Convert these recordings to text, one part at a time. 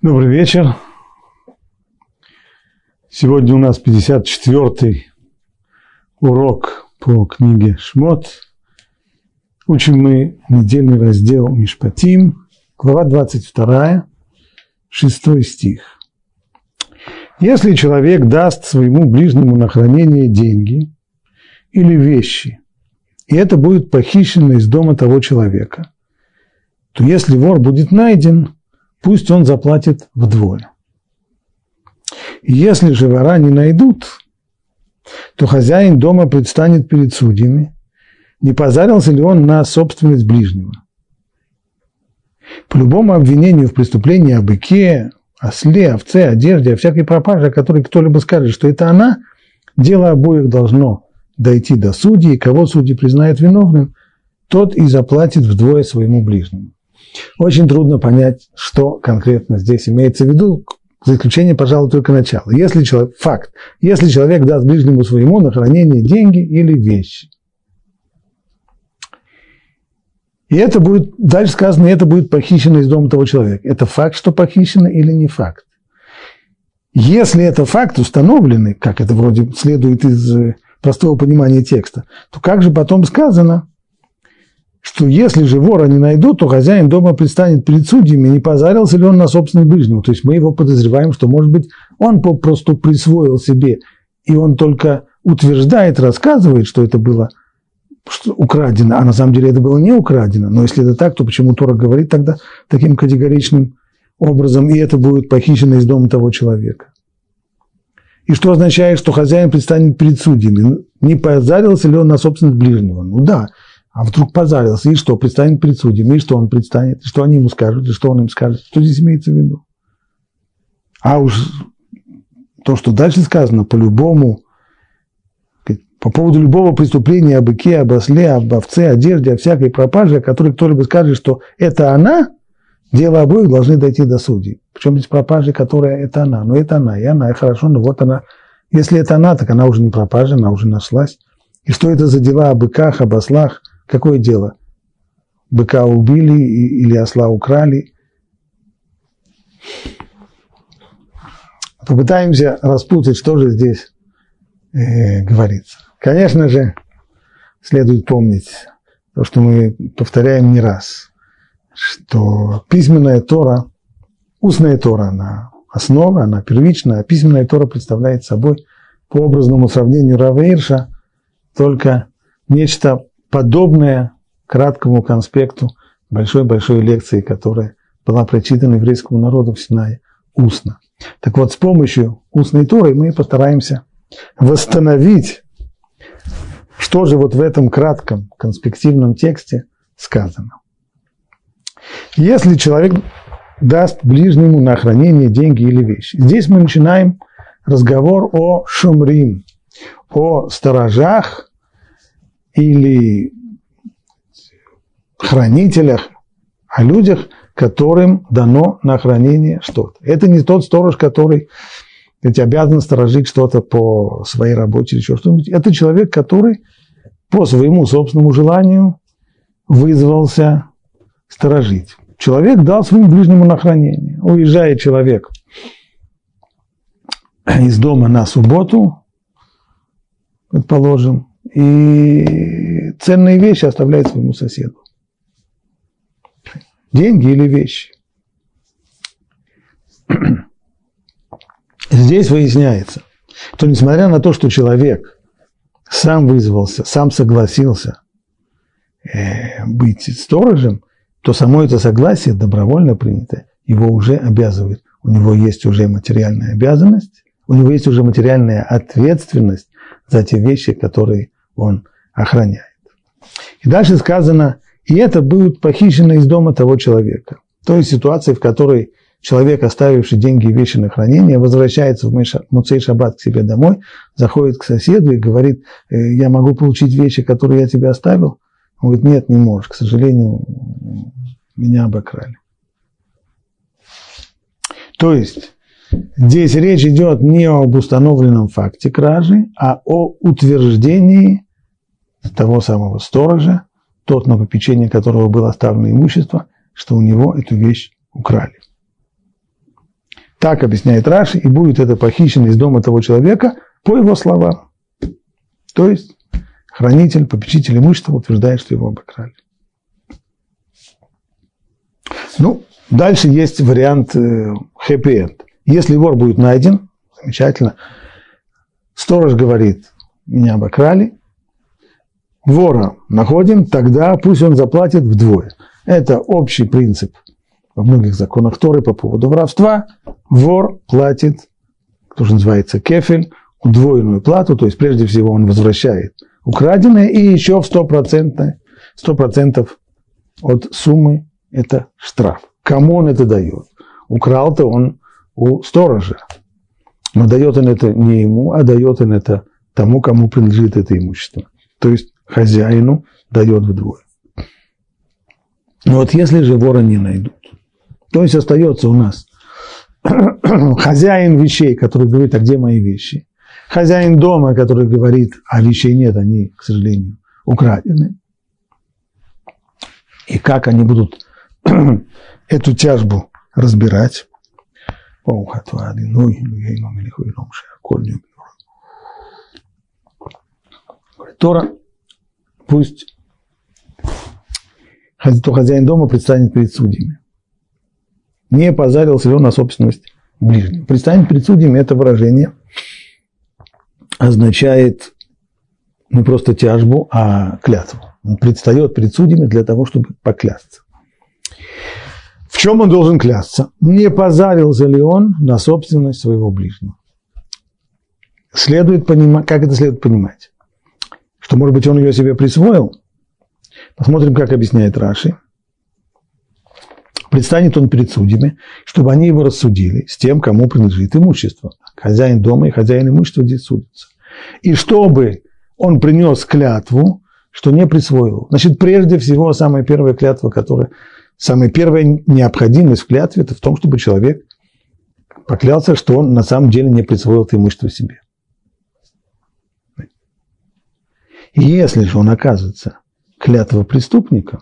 Добрый вечер. Сегодня у нас 54-й урок по книге Шмот. Учим мы недельный раздел Мишпатим, глава 22, 6 стих. Если человек даст своему ближнему на хранение деньги или вещи, и это будет похищено из дома того человека, то если вор будет найден – пусть он заплатит вдвое. Если же вора не найдут, то хозяин дома предстанет перед судьями, не позарился ли он на собственность ближнего. По любому обвинению в преступлении о быке, осле, овце, одежде, о всякой пропаже, о которой кто-либо скажет, что это она, дело обоих должно дойти до судьи, и кого судьи признают виновным, тот и заплатит вдвое своему ближнему. Очень трудно понять, что конкретно здесь имеется в виду, за исключением, пожалуй, только начала. Если человек, факт, если человек даст ближнему своему на хранение деньги или вещи. И это будет, дальше сказано, это будет похищено из дома того человека. Это факт, что похищено или не факт? Если это факт установленный, как это вроде следует из простого понимания текста, то как же потом сказано, что если же вора не найдут, то хозяин дома предстанет перед судьями, не позарился ли он на собственный ближнего. То есть мы его подозреваем, что, может быть, он попросту присвоил себе, и он только утверждает, рассказывает, что это было что украдено, а на самом деле это было не украдено. Но если это так, то почему Тора говорит тогда таким категоричным образом, и это будет похищено из дома того человека? И что означает, что хозяин предстанет перед судьями? Не позарился ли он на собственность ближнего? Ну да, а вдруг позарился, и что, предстанет перед судьями, и что он предстанет, и что они ему скажут, и что он им скажет, что здесь имеется в виду. А уж то, что дальше сказано, по-любому, по поводу любого преступления о быке, об осле, об овце, одежде, о всякой пропаже, о которой кто-либо скажет, что это она, дело обоих должны дойти до судей. Причем здесь пропажа, которая это она. Но это она, и она, и хорошо, но вот она. Если это она, так она уже не пропажа, она уже нашлась. И что это за дела о быках, об ослах, Какое дело? Быка убили или осла украли? Попытаемся распутать, что же здесь э, говорится. Конечно же, следует помнить то, что мы повторяем не раз, что письменная Тора, устная Тора, она основа, она первичная, а письменная Тора представляет собой по образному сравнению Рава только нечто подобное краткому конспекту большой-большой лекции, которая была прочитана еврейскому народу в Синае устно. Так вот, с помощью устной Торы мы постараемся восстановить, что же вот в этом кратком конспективном тексте сказано. Если человек даст ближнему на хранение деньги или вещи. Здесь мы начинаем разговор о шумрим, о сторожах, или хранителях, о людях, которым дано на хранение что-то. Это не тот сторож, который ведь обязан сторожить что-то по своей работе или еще что-нибудь. Это человек, который по своему собственному желанию вызвался сторожить. Человек дал своему ближнему на хранение. Уезжает человек из дома на субботу, предположим, и ценные вещи оставляет своему соседу. Деньги или вещи. Здесь выясняется, что несмотря на то, что человек сам вызвался, сам согласился э, быть сторожем, то само это согласие добровольно принято, его уже обязывает. У него есть уже материальная обязанность, у него есть уже материальная ответственность за те вещи, которые он охраняет. И дальше сказано, и это будет похищено из дома того человека. То есть ситуация, в которой человек, оставивший деньги и вещи на хранение, возвращается в Муцей Шаббат к себе домой, заходит к соседу и говорит, «Э, я могу получить вещи, которые я тебе оставил? Он говорит, нет, не можешь, к сожалению, меня обокрали. То есть, здесь речь идет не об установленном факте кражи, а о утверждении того самого сторожа, тот, на попечение которого было оставлено имущество, что у него эту вещь украли. Так объясняет Раши, и будет это похищено из дома того человека по его словам. То есть хранитель, попечитель имущества утверждает, что его обокрали. Ну, дальше есть вариант хэппи-энд. Если вор будет найден, замечательно, сторож говорит, меня обокрали, вора находим, тогда пусть он заплатит вдвое. Это общий принцип во многих законах Торы по поводу воровства. Вор платит, тоже называется кефель, удвоенную плату, то есть прежде всего он возвращает украденное и еще в 100%, 100% от суммы это штраф. Кому он это дает? Украл-то он у сторожа. Но дает он это не ему, а дает он это тому, кому принадлежит это имущество. То есть хозяину дает вдвое. Вот если же вора не найдут, то есть остается у нас хозяин вещей, который говорит, а где мои вещи? Хозяин дома, который говорит, а вещей нет, они, к сожалению, украдены. И как они будут эту тяжбу разбирать? Тора, пусть то хозяин дома предстанет перед судьями. Не позарился ли он на собственность ближнего. Предстанет перед судьями – это выражение означает не просто тяжбу, а клятву. Он предстает перед судьями для того, чтобы поклясться. В чем он должен клясться? Не позарился ли он на собственность своего ближнего? Следует понимать, как это следует понимать? Что, может быть, он ее себе присвоил? Посмотрим, как объясняет Раши. Предстанет он перед судьями, чтобы они его рассудили с тем, кому принадлежит имущество. Хозяин дома и хозяин имущества здесь судятся. И чтобы он принес клятву, что не присвоил. Значит, прежде всего, самая первая клятва, которая, самая первая необходимость в клятве, это в том, чтобы человек поклялся, что он на самом деле не присвоил это имущество себе. Если же он оказывается клятва преступником,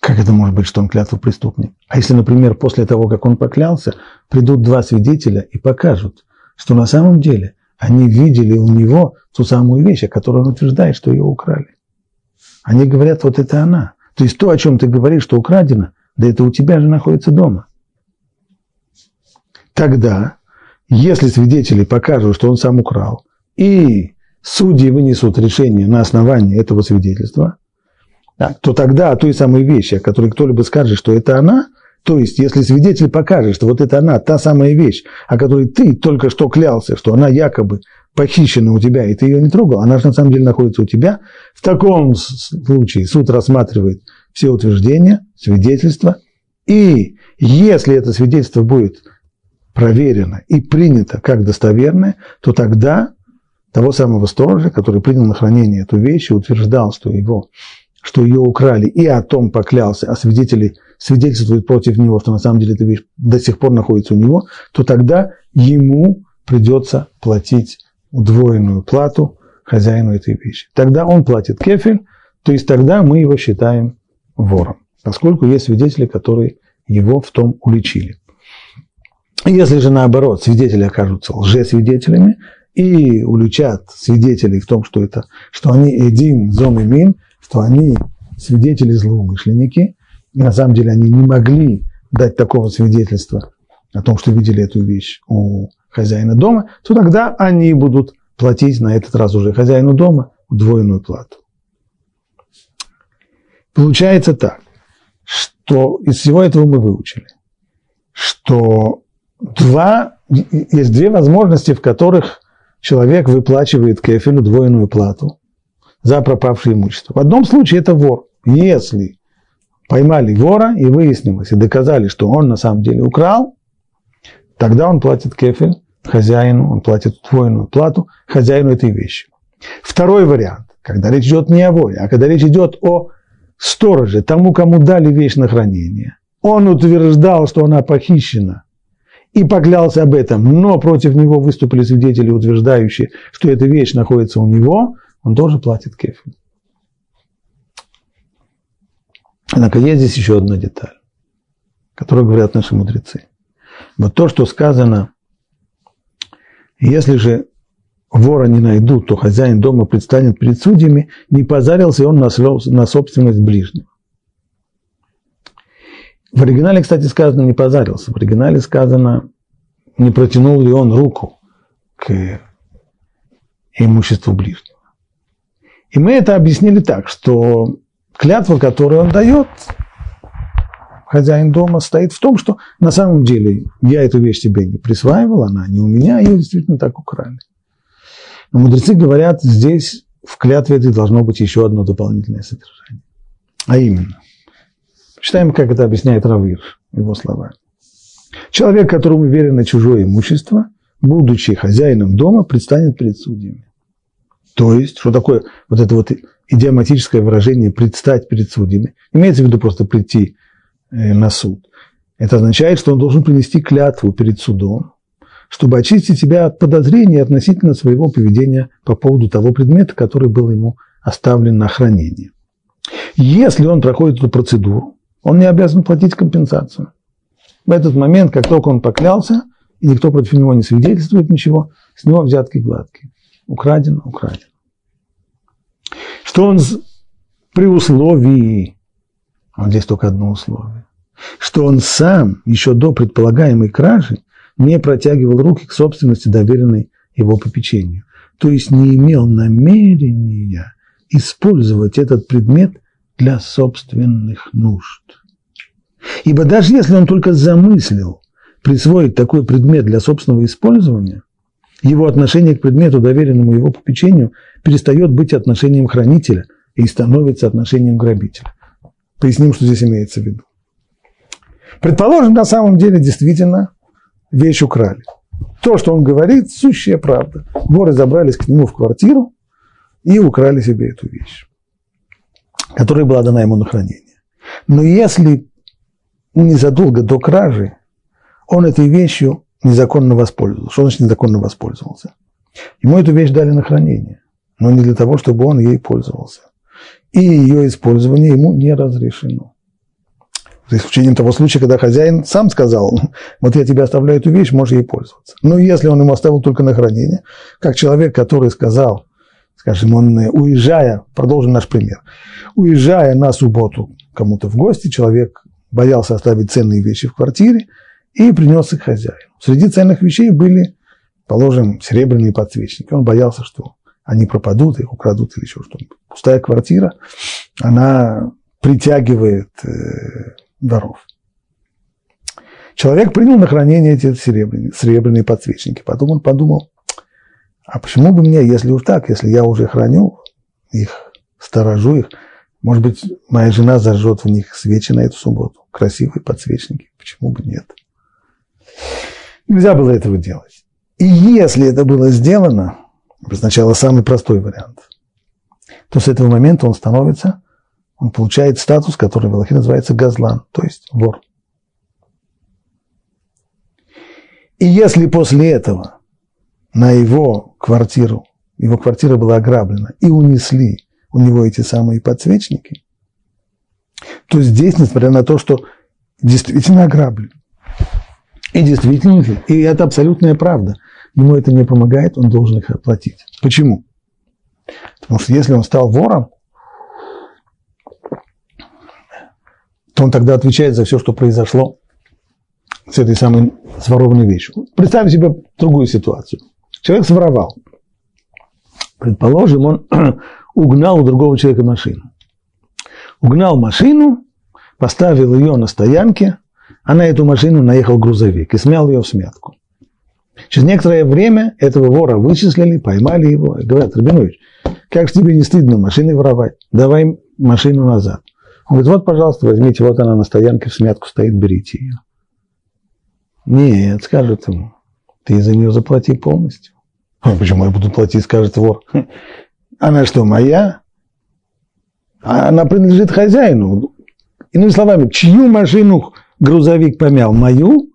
как это может быть, что он клятва преступник? А если, например, после того, как он поклялся, придут два свидетеля и покажут, что на самом деле они видели у него ту самую вещь, о которой он утверждает, что ее украли. Они говорят, вот это она. То есть то, о чем ты говоришь, что украдено, да это у тебя же находится дома. Тогда, если свидетели покажут, что он сам украл, и судьи вынесут решение на основании этого свидетельства, то тогда о той самой вещи, о которой кто-либо скажет, что это она, то есть если свидетель покажет, что вот это она, та самая вещь, о которой ты только что клялся, что она якобы похищена у тебя, и ты ее не трогал, она же на самом деле находится у тебя, в таком случае суд рассматривает все утверждения, свидетельства, и если это свидетельство будет проверено и принято как достоверное, то тогда того самого сторожа, который принял на хранение эту вещь и утверждал, что, его, что ее украли, и о том поклялся, а свидетели свидетельствуют против него, что на самом деле эта вещь до сих пор находится у него, то тогда ему придется платить удвоенную плату хозяину этой вещи. Тогда он платит кефель, то есть тогда мы его считаем вором, поскольку есть свидетели, которые его в том уличили. Если же наоборот свидетели окажутся лжесвидетелями, и уличат свидетелей в том, что, это, что они един, зом и мин, что они свидетели-злоумышленники, и на самом деле они не могли дать такого свидетельства о том, что видели эту вещь у хозяина дома, то тогда они будут платить на этот раз уже хозяину дома удвоенную плату. Получается так, что из всего этого мы выучили, что два, есть две возможности, в которых человек выплачивает кефелю двойную плату за пропавшее имущество. В одном случае это вор. Если поймали вора и выяснилось, и доказали, что он на самом деле украл, тогда он платит кефель хозяину, он платит двойную плату хозяину этой вещи. Второй вариант, когда речь идет не о воре, а когда речь идет о стороже, тому, кому дали вещь на хранение. Он утверждал, что она похищена, и поклялся об этом, но против него выступили свидетели, утверждающие, что эта вещь находится у него, он тоже платит кефиль. Однако есть здесь еще одна деталь. которое говорят наши мудрецы. Вот то, что сказано, если же вора не найдут, то хозяин дома предстанет перед судьями, не позарился он на собственность ближнего. В оригинале, кстати, сказано не позарился. В оригинале сказано, не протянул ли он руку к имуществу ближнего. И мы это объяснили так, что клятва, которую он дает, хозяин дома, стоит в том, что на самом деле я эту вещь себе не присваивал, она не у меня, ее действительно так украли. Но мудрецы говорят, здесь в клятве этой должно быть еще одно дополнительное содержание. А именно, читаем, как это объясняет Равир, его слова. Человек, которому верено чужое имущество, будучи хозяином дома, предстанет перед судьями. То есть, что такое вот это вот идиоматическое выражение «предстать перед судьями»? Имеется в виду просто прийти э, на суд. Это означает, что он должен принести клятву перед судом, чтобы очистить себя от подозрений относительно своего поведения по поводу того предмета, который был ему оставлен на хранение. Если он проходит эту процедуру, он не обязан платить компенсацию. В этот момент, как только он поклялся, и никто против него не свидетельствует ничего, с него взятки гладкие. Украдено, украдено. Что он при условии, вот здесь только одно условие, что он сам еще до предполагаемой кражи не протягивал руки к собственности, доверенной его попечению. То есть не имел намерения использовать этот предмет для собственных нужд. Ибо даже если он только замыслил присвоить такой предмет для собственного использования, его отношение к предмету, доверенному его попечению, перестает быть отношением хранителя и становится отношением грабителя. Поясним, что здесь имеется в виду. Предположим, на самом деле действительно вещь украли. То, что он говорит, сущая правда. Воры забрались к нему в квартиру и украли себе эту вещь, которая была дана ему на хранение. Но если незадолго до кражи он этой вещью незаконно воспользовался. Что значит незаконно воспользовался? Ему эту вещь дали на хранение, но не для того, чтобы он ей пользовался. И ее использование ему не разрешено. За исключением того случая, когда хозяин сам сказал, вот я тебе оставляю эту вещь, можешь ей пользоваться. Но если он ему оставил только на хранение, как человек, который сказал, скажем, он уезжая, продолжим наш пример, уезжая на субботу кому-то в гости, человек боялся оставить ценные вещи в квартире и принес их хозяину. Среди ценных вещей были, положим, серебряные подсвечники. Он боялся, что они пропадут, их украдут или еще что-нибудь. Пустая квартира, она притягивает э, воров. Человек принял на хранение эти серебряные, серебряные подсвечники. Потом он подумал, а почему бы мне, если уж так, если я уже храню их, сторожу их, может быть, моя жена зажжет в них свечи на эту субботу. Красивые подсвечники. Почему бы нет? Нельзя было этого делать. И если это было сделано, сначала самый простой вариант, то с этого момента он становится, он получает статус, который в Аллахе называется газлан, то есть вор. И если после этого на его квартиру, его квартира была ограблена, и унесли у него эти самые подсвечники, то здесь, несмотря на то, что действительно ограблен, и действительно, и это абсолютная правда, ему это не помогает, он должен их оплатить. Почему? Потому что если он стал вором, то он тогда отвечает за все, что произошло с этой самой сворованной вещью. Представим себе другую ситуацию. Человек своровал. Предположим, он угнал у другого человека машину. Угнал машину, поставил ее на стоянке, а на эту машину наехал грузовик и смял ее в смятку. Через некоторое время этого вора вычислили, поймали его и говорят, Рабинович, как тебе не стыдно машиной воровать? Давай машину назад. Он говорит, вот, пожалуйста, возьмите, вот она на стоянке в смятку стоит, берите ее. Нет, скажет ему, ты за нее заплати полностью. Почему я буду платить, скажет вор. Она что, моя? Она принадлежит хозяину. Иными словами, чью машину грузовик помял? Мою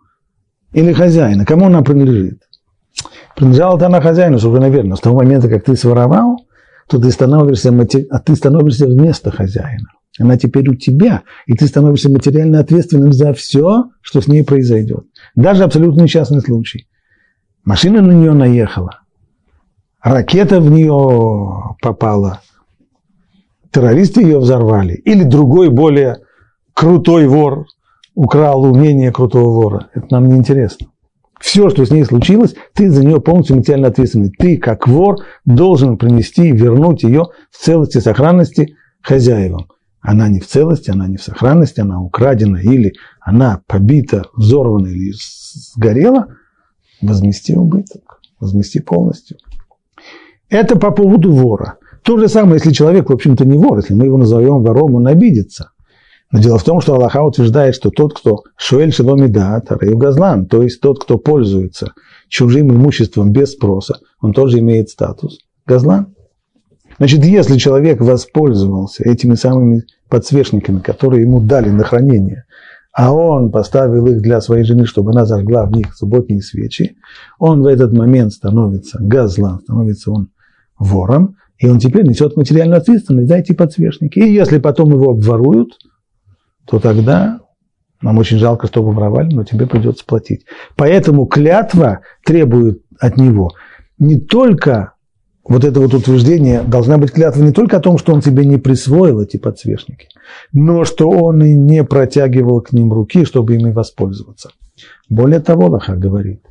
или хозяина? Кому она принадлежит? Принадлежала-то она хозяину, уже наверное. С того момента, как ты своровал, то ты становишься, а ты становишься вместо хозяина. Она теперь у тебя, и ты становишься материально ответственным за все, что с ней произойдет. Даже абсолютно несчастный случай. Машина на нее наехала, ракета в нее попала, террористы ее взорвали, или другой более крутой вор украл умение крутого вора. Это нам не интересно. Все, что с ней случилось, ты за нее полностью материально ответственный. Ты, как вор, должен принести, вернуть ее в целости и сохранности хозяевам. Она не в целости, она не в сохранности, она украдена или она побита, взорвана или сгорела, возмести убыток, возмести полностью. Это по поводу вора. То же самое, если человек, в общем-то, не вор, если мы его назовем вором, он обидится. Но дело в том, что Аллаха утверждает, что тот, кто шуэль шеломида, тараю газлан, то есть тот, кто пользуется чужим имуществом без спроса, он тоже имеет статус газлан. Значит, если человек воспользовался этими самыми подсвечниками, которые ему дали на хранение, а он поставил их для своей жены, чтобы она зажгла в них субботние свечи, он в этот момент становится газлан, становится он вором, и он теперь несет материальную ответственность за эти подсвечники. И если потом его обворуют – то тогда нам очень жалко, что воровали, но тебе придется платить. Поэтому клятва требует от него не только вот это вот утверждение, должна быть клятва не только о том, что он тебе не присвоил эти подсвечники, но что он и не протягивал к ним руки, чтобы ими воспользоваться. Более того, Лоха говорит,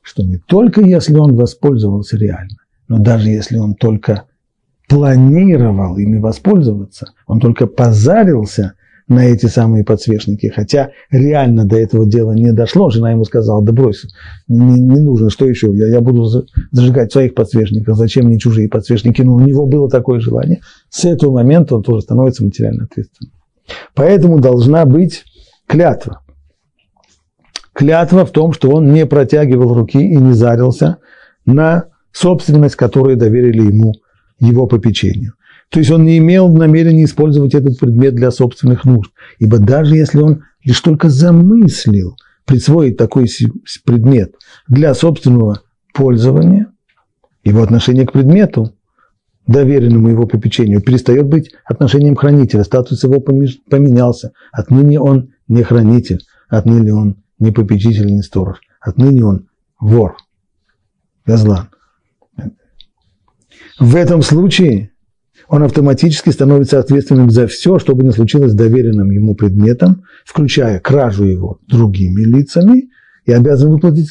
что не только если он воспользовался реально, но даже если он только планировал ими воспользоваться, он только позарился на эти самые подсвечники, хотя реально до этого дела не дошло. Жена ему сказала, да брось, не, не нужно, что еще, я, я буду зажигать своих подсвечников, зачем мне чужие подсвечники? Но ну, у него было такое желание. С этого момента он тоже становится материально ответственным. Поэтому должна быть клятва. Клятва в том, что он не протягивал руки и не зарился на собственность, которую доверили ему его попечению. То есть он не имел намерения использовать этот предмет для собственных нужд. Ибо даже если он лишь только замыслил присвоить такой предмет для собственного пользования, его отношение к предмету, доверенному его попечению, перестает быть отношением хранителя. Статус его поменялся. Отныне он не хранитель, отныне он не попечитель, не сторож. Отныне он вор, газлан. В этом случае он автоматически становится ответственным за все, что бы ни случилось с доверенным ему предметом, включая кражу его другими лицами, и обязан выплатить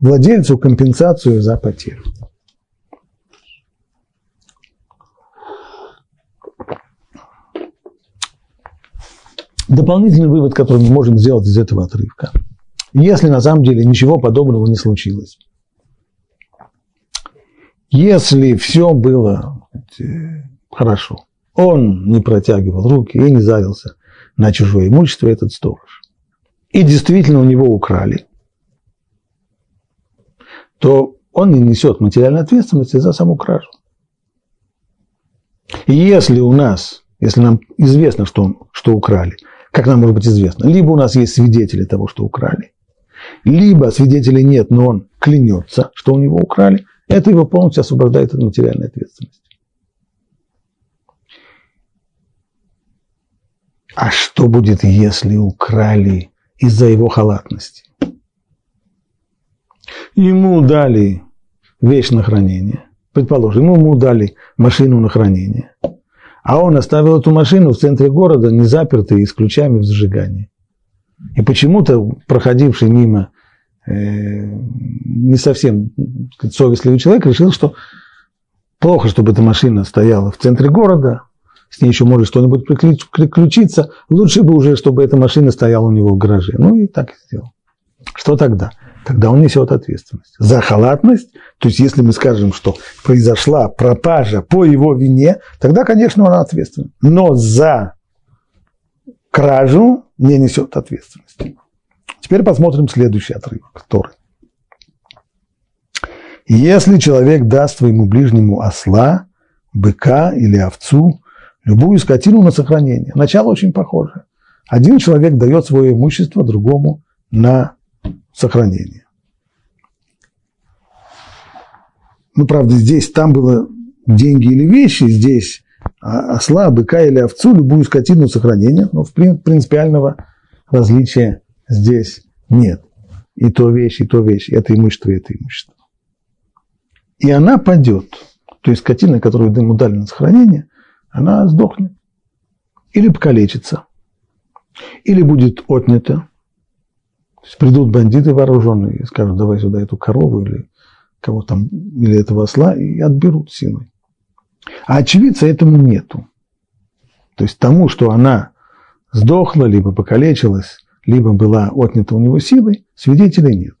владельцу компенсацию за потерю. Дополнительный вывод, который мы можем сделать из этого отрывка. Если на самом деле ничего подобного не случилось, если все было хорошо, он не протягивал руки и не зарился на чужое имущество этот сторож, и действительно у него украли, то он не несет материальной ответственности за саму кражу. И если у нас, если нам известно, что, что украли, как нам может быть известно, либо у нас есть свидетели того, что украли, либо свидетелей нет, но он клянется, что у него украли – это его полностью освобождает от материальной ответственности. А что будет, если украли из-за его халатности? Ему дали вещь на хранение. Предположим, ему дали машину на хранение. А он оставил эту машину в центре города, не запертой и с ключами в зажигании. И почему-то проходивший мимо не совсем сказать, совестливый человек решил, что плохо, чтобы эта машина стояла в центре города, с ней еще может что-нибудь приключиться, лучше бы уже, чтобы эта машина стояла у него в гараже. Ну и так и сделал. Что тогда? Тогда он несет ответственность. За халатность, то есть если мы скажем, что произошла пропажа по его вине, тогда, конечно, он ответственен. Но за кражу не несет ответственности. Теперь посмотрим следующий отрывок, который. Если человек даст своему ближнему осла, быка или овцу, любую скотину на сохранение. Начало очень похоже. Один человек дает свое имущество другому на сохранение. Ну, правда, здесь, там было деньги или вещи, здесь осла, быка или овцу, любую скотину сохранения, но в принципиального различия здесь нет. И то вещь, и то вещь, это имущество, и это имущество. И она падет. То есть скотина, которую ему дали на сохранение, она сдохнет. Или покалечится. Или будет отнята. То есть придут бандиты вооруженные и скажут, давай сюда эту корову или кого там, или этого осла, и отберут силой. А очевидца этому нету. То есть тому, что она сдохла, либо покалечилась, либо была отнята у него силой, свидетелей нет.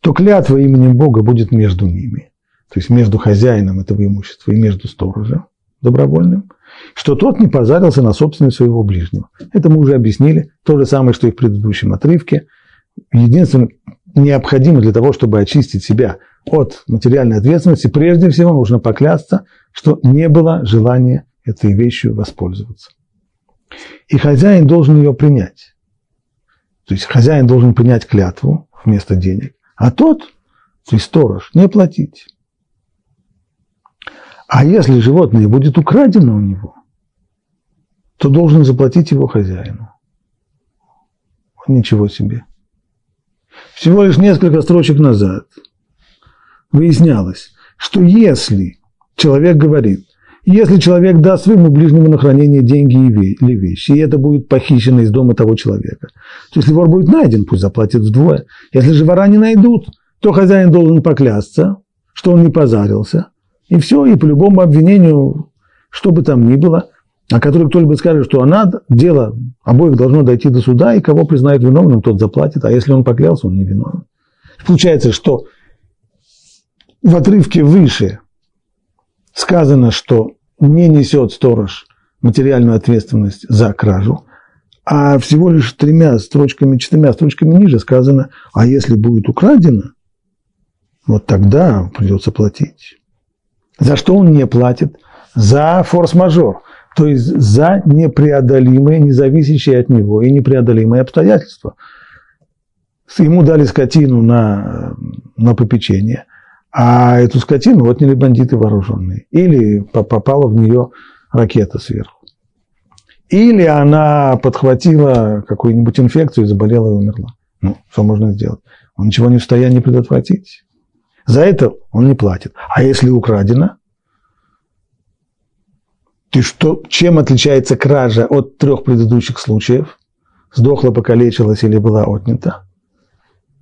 То клятва именем Бога будет между ними, то есть между хозяином этого имущества и между сторожем добровольным, что тот не позарился на собственность своего ближнего. Это мы уже объяснили, то же самое, что и в предыдущем отрывке. Единственное, необходимо для того, чтобы очистить себя от материальной ответственности, прежде всего нужно поклясться, что не было желания этой вещью воспользоваться. И хозяин должен ее принять. То есть хозяин должен принять клятву вместо денег, а тот, то есть сторож, не платить. А если животное будет украдено у него, то должен заплатить его хозяину. Ничего себе. Всего лишь несколько строчек назад выяснялось, что если человек говорит, если человек даст своему ближнему на хранение деньги или вещи, и это будет похищено из дома того человека, то если вор будет найден, пусть заплатит вдвое. Если же вора не найдут, то хозяин должен поклясться, что он не позарился, и все, и по любому обвинению, что бы там ни было, о котором кто-либо скажет, что она, дело обоих должно дойти до суда, и кого признают виновным, тот заплатит, а если он поклялся, он не виновен. Получается, что в отрывке выше сказано, что не несет сторож материальную ответственность за кражу, а всего лишь тремя строчками, четырьмя строчками ниже сказано, а если будет украдено, вот тогда придется платить. За что он не платит? За форс-мажор, то есть за непреодолимые, независящие от него и непреодолимые обстоятельства. Ему дали скотину на, на попечение, а эту скотину отняли бандиты вооруженные. Или попала в нее ракета сверху. Или она подхватила какую-нибудь инфекцию, заболела и умерла. Ну, что можно сделать? Он ничего не в состоянии предотвратить. За это он не платит. А если украдено, ты что, чем отличается кража от трех предыдущих случаев? Сдохла, покалечилась или была отнята?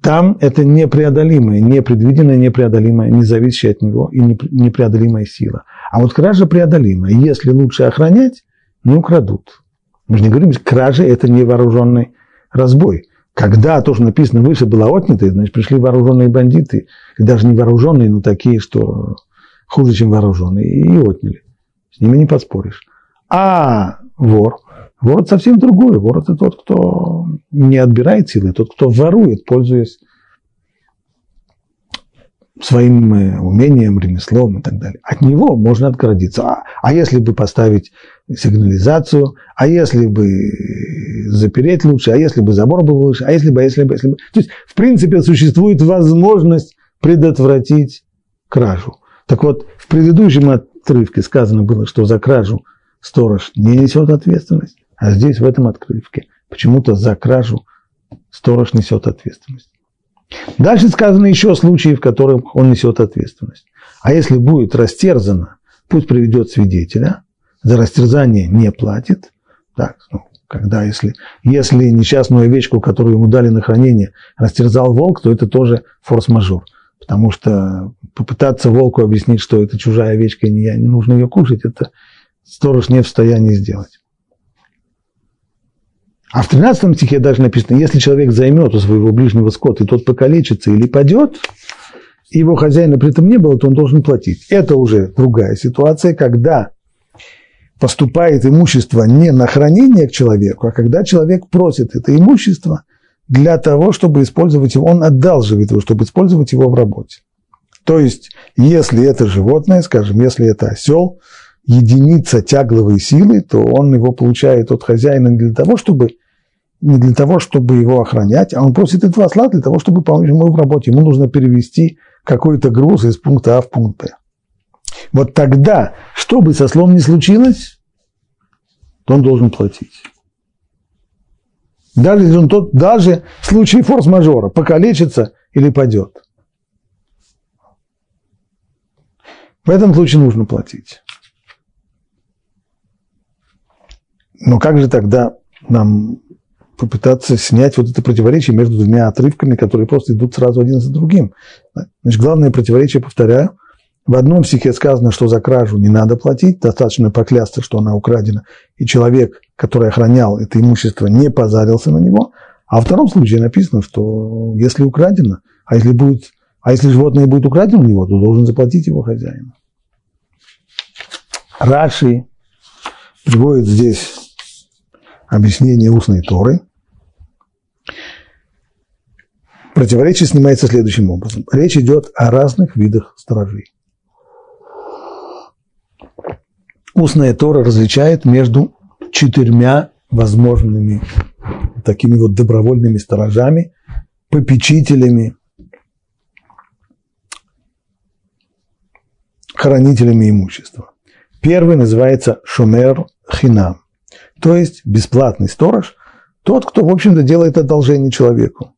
Там это непреодолимая, непредвиденная, непреодолимая, не зависящая от него и непреодолимая сила. А вот кража преодолимая. Если лучше охранять, не украдут. Мы же не говорим, кража – это не вооруженный разбой. Когда то, что написано выше, было отнято, значит, пришли вооруженные бандиты, и даже не вооруженные, но такие, что хуже, чем вооруженные, и отняли. С ними не поспоришь. А вор, вор совсем другое. Вор это тот, кто не отбирает силы, тот, кто ворует, пользуясь своим э, умением, ремеслом и так далее. От него можно отгородиться. А, а если бы поставить сигнализацию, а если бы запереть лучше, а если бы забор был выше, а если бы, а если бы, а если бы. То есть, в принципе, существует возможность предотвратить кражу. Так вот, в предыдущем отрывке сказано было, что за кражу сторож не несет ответственность, а здесь, в этом отрывке, почему-то за кражу сторож несет ответственность. Дальше сказано еще случаи, в которых он несет ответственность. А если будет растерзано, пусть приведет свидетеля, за растерзание не платит. Так, ну, когда если, если несчастную овечку, которую ему дали на хранение, растерзал волк, то это тоже форс-мажор. Потому что попытаться волку объяснить, что это чужая овечка, и не, я, не нужно ее кушать, это сторож не в состоянии сделать. А в 13 стихе даже написано, если человек займет у своего ближнего скот, и тот покалечится или падет, и его хозяина при этом не было, то он должен платить. Это уже другая ситуация, когда поступает имущество не на хранение к человеку, а когда человек просит это имущество для того, чтобы использовать его, он одалживает его, чтобы использовать его в работе. То есть, если это животное, скажем, если это осел, единица тягловой силы, то он его получает от хозяина не для того, чтобы не для того, чтобы его охранять, а он просит этого осла для того, чтобы помочь ему в работе. Ему нужно перевести какой-то груз из пункта А в пункт Б. Вот тогда, что бы со слом ни случилось, то он должен платить. Даже если он тот, даже в случае форс-мажора покалечится или падет. В этом случае нужно платить. Но как же тогда нам попытаться снять вот это противоречие между двумя отрывками, которые просто идут сразу один за другим? Значит, главное противоречие, повторяю, в одном стихе сказано, что за кражу не надо платить, достаточно поклясться, что она украдена, и человек, который охранял это имущество, не позарился на него. А во втором случае написано, что если украдено, а если, будет, а если животное будет украдено у него, то должен заплатить его хозяин. Раши приводит здесь объяснение устной Торы. Противоречие снимается следующим образом. Речь идет о разных видах сторожей. устная Тора различает между четырьмя возможными такими вот добровольными сторожами, попечителями, хранителями имущества. Первый называется шумер хинам, то есть бесплатный сторож, тот, кто, в общем-то, делает одолжение человеку.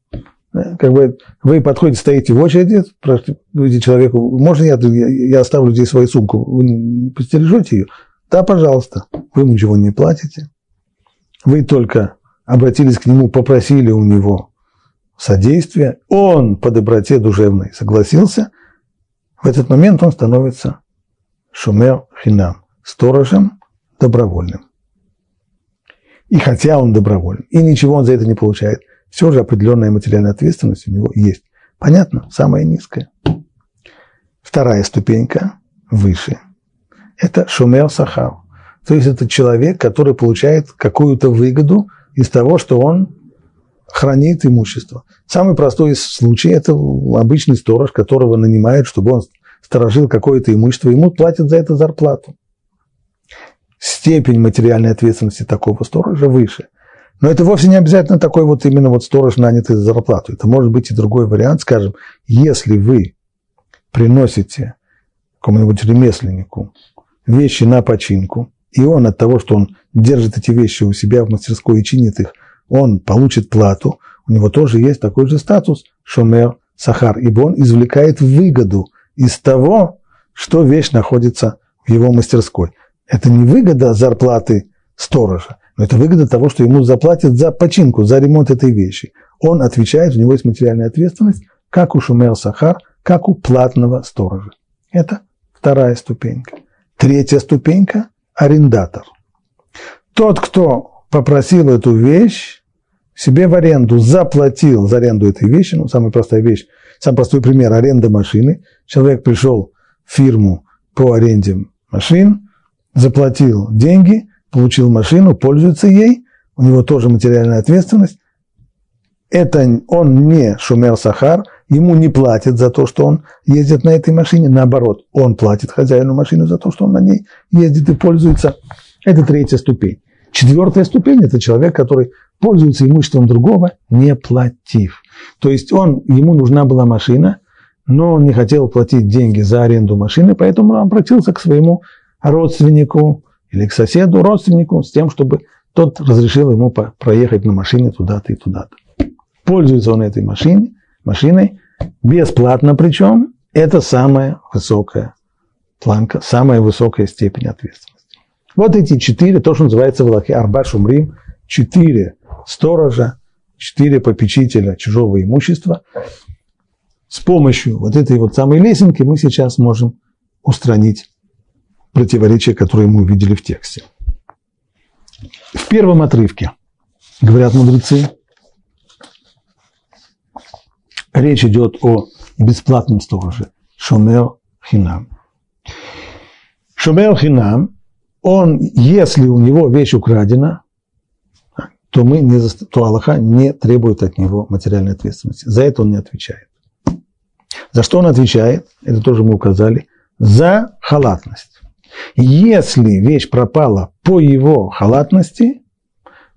Как бы вы подходите, стоите в очереди, говорите человеку, можно я, я оставлю здесь свою сумку, вы постережете ее? Да, пожалуйста, вы ничего не платите. Вы только обратились к нему, попросили у него содействия, он по доброте душевной согласился, в этот момент он становится шумер хинам, сторожем добровольным. И хотя он добровольный, и ничего он за это не получает, все же определенная материальная ответственность у него есть. Понятно? Самая низкая. Вторая ступенька выше – это шумер сахар. То есть это человек, который получает какую-то выгоду из того, что он хранит имущество. Самый простой случай – это обычный сторож, которого нанимают, чтобы он сторожил какое-то имущество, ему платят за это зарплату. Степень материальной ответственности такого сторожа выше. Но это вовсе не обязательно такой вот именно вот сторож, нанятый за зарплату. Это может быть и другой вариант, скажем, если вы приносите какому-нибудь ремесленнику вещи на починку, и он от того, что он держит эти вещи у себя в мастерской и чинит их, он получит плату, у него тоже есть такой же статус шомер сахар, ибо он извлекает выгоду из того, что вещь находится в его мастерской. Это не выгода зарплаты сторожа, но это выгода того, что ему заплатят за починку, за ремонт этой вещи. Он отвечает, у него есть материальная ответственность, как у шумер сахар, как у платного сторожа. Это вторая ступенька. Третья ступенька – арендатор. Тот, кто попросил эту вещь себе в аренду, заплатил за аренду этой вещи, ну, самая простая вещь, самый простой пример – аренда машины. Человек пришел в фирму по аренде машин, заплатил деньги, получил машину, пользуется ей, у него тоже материальная ответственность. Это он не шумер сахар, ему не платят за то, что он ездит на этой машине, наоборот, он платит хозяину машины за то, что он на ней ездит и пользуется. Это третья ступень. Четвертая ступень – это человек, который пользуется имуществом другого, не платив. То есть он, ему нужна была машина, но он не хотел платить деньги за аренду машины, поэтому он обратился к своему родственнику или к соседу, родственнику, с тем, чтобы тот разрешил ему проехать на машине туда-то и туда-то. Пользуется он этой машиной, машиной, бесплатно причем, это самая высокая планка, самая высокая степень ответственности. Вот эти четыре, то, что называется в Аллахе Арба Шумрим, четыре сторожа, четыре попечителя чужого имущества. С помощью вот этой вот самой лесенки мы сейчас можем устранить противоречия, которые мы увидели в тексте. В первом отрывке, говорят мудрецы, речь идет о бесплатном стороже, шомер хинам. Шомер хинам, он, если у него вещь украдена, то, мы не, то Аллаха не требует от него материальной ответственности. За это он не отвечает. За что он отвечает, это тоже мы указали, за халатность. Если вещь пропала по его халатности,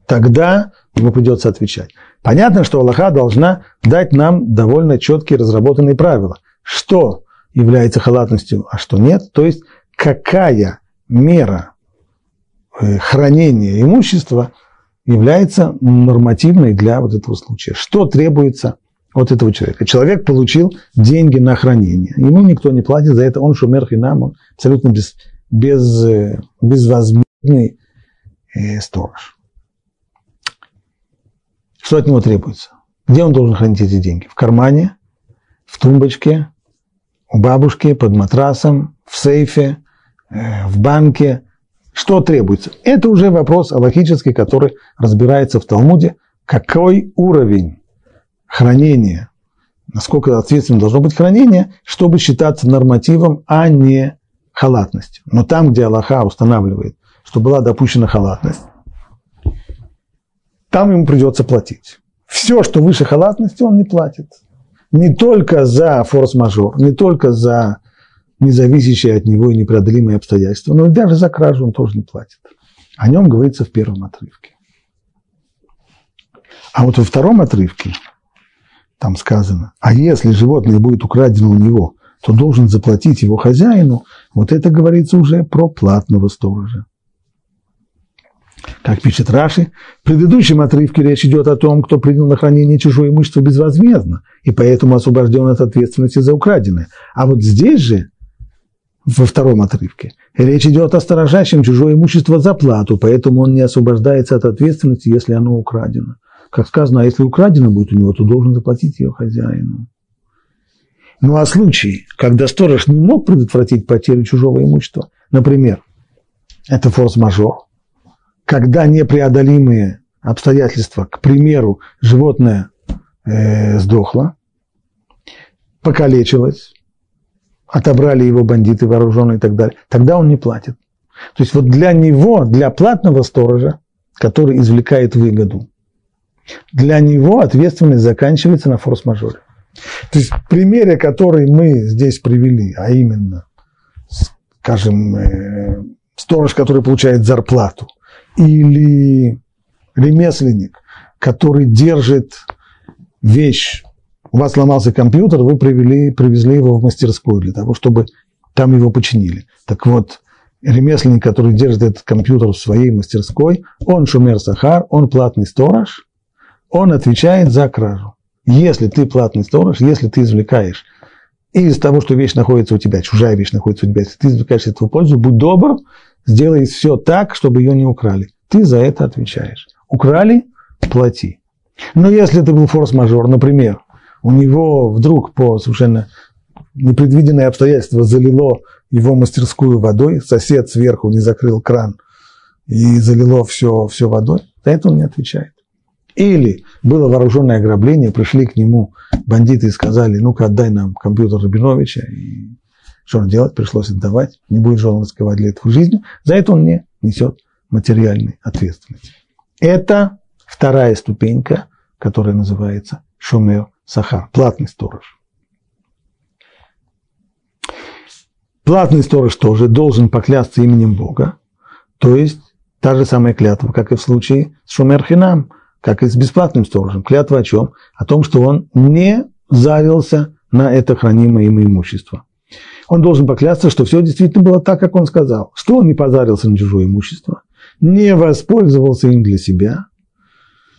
тогда ему придется отвечать. Понятно, что Аллаха должна дать нам довольно четкие разработанные правила, что является халатностью, а что нет, то есть какая мера э, хранение имущества является нормативной для вот этого случая. Что требуется от этого человека? Человек получил деньги на хранение. Ему никто не платит за это. Он шумер хинам, он абсолютно без, без, э, безвозмездный э, сторож. Что от него требуется? Где он должен хранить эти деньги? В кармане, в тумбочке, у бабушки, под матрасом, в сейфе, э, в банке. Что требуется? Это уже вопрос аллахический, который разбирается в Талмуде. Какой уровень хранения, насколько ответственным должно быть хранение, чтобы считаться нормативом, а не халатностью. Но там, где Аллаха устанавливает, что была допущена халатность, там ему придется платить. Все, что выше халатности, он не платит. Не только за форс-мажор, не только за независящие от него и непреодолимые обстоятельства, но даже за кражу он тоже не платит. О нем говорится в первом отрывке. А вот во втором отрывке там сказано, а если животное будет украдено у него, то должен заплатить его хозяину, вот это говорится уже про платного сторожа. Как пишет Раши, в предыдущем отрывке речь идет о том, кто принял на хранение чужое имущество безвозмездно, и поэтому освобожден от ответственности за украденное. А вот здесь же, во втором отрывке, речь идет о сторожащем чужое имущество за плату, поэтому он не освобождается от ответственности, если оно украдено. Как сказано, а если украдено будет у него, то должен заплатить ее хозяину. Ну а случаи, когда сторож не мог предотвратить потерю чужого имущества, например, это форс-мажор, когда непреодолимые обстоятельства, к примеру, животное э, сдохло, покалечилось, отобрали его бандиты вооруженные и так далее, тогда он не платит. То есть вот для него, для платного сторожа, который извлекает выгоду, для него ответственность заканчивается на форс-мажоре. То есть в примере, который мы здесь привели, а именно, скажем, э, сторож, который получает зарплату, или ремесленник, который держит вещь, у вас сломался компьютер, вы привели, привезли его в мастерскую для того, чтобы там его починили. Так вот, ремесленник, который держит этот компьютер в своей мастерской, он шумер сахар, он платный сторож, он отвечает за кражу. Если ты платный сторож, если ты извлекаешь из того, что вещь находится у тебя, чужая вещь находится у тебя, если ты извлекаешь эту пользу, будь добр, сделай все так, чтобы ее не украли. Ты за это отвечаешь. Украли – плати. Но если это был форс-мажор, например, у него вдруг по совершенно непредвиденные обстоятельства залило его мастерскую водой, сосед сверху не закрыл кран и залило все, все водой, за это он не отвечает. Или было вооруженное ограбление, пришли к нему бандиты и сказали, ну-ка отдай нам компьютер Рабиновича. И что он делать? Пришлось отдавать. Не будет же он рисковать для этого жизнью. За это он не несет материальной ответственности. Это вторая ступенька, которая называется шумер сахар, платный сторож. Платный сторож тоже должен поклясться именем Бога, то есть та же самая клятва, как и в случае с шумерхинам, как и с бесплатным сторожем. Клятва о чем? О том, что он не завился на это хранимое им имущество. Он должен поклясться, что все действительно было так, как он сказал, что он не позарился на чужое имущество, не воспользовался им для себя,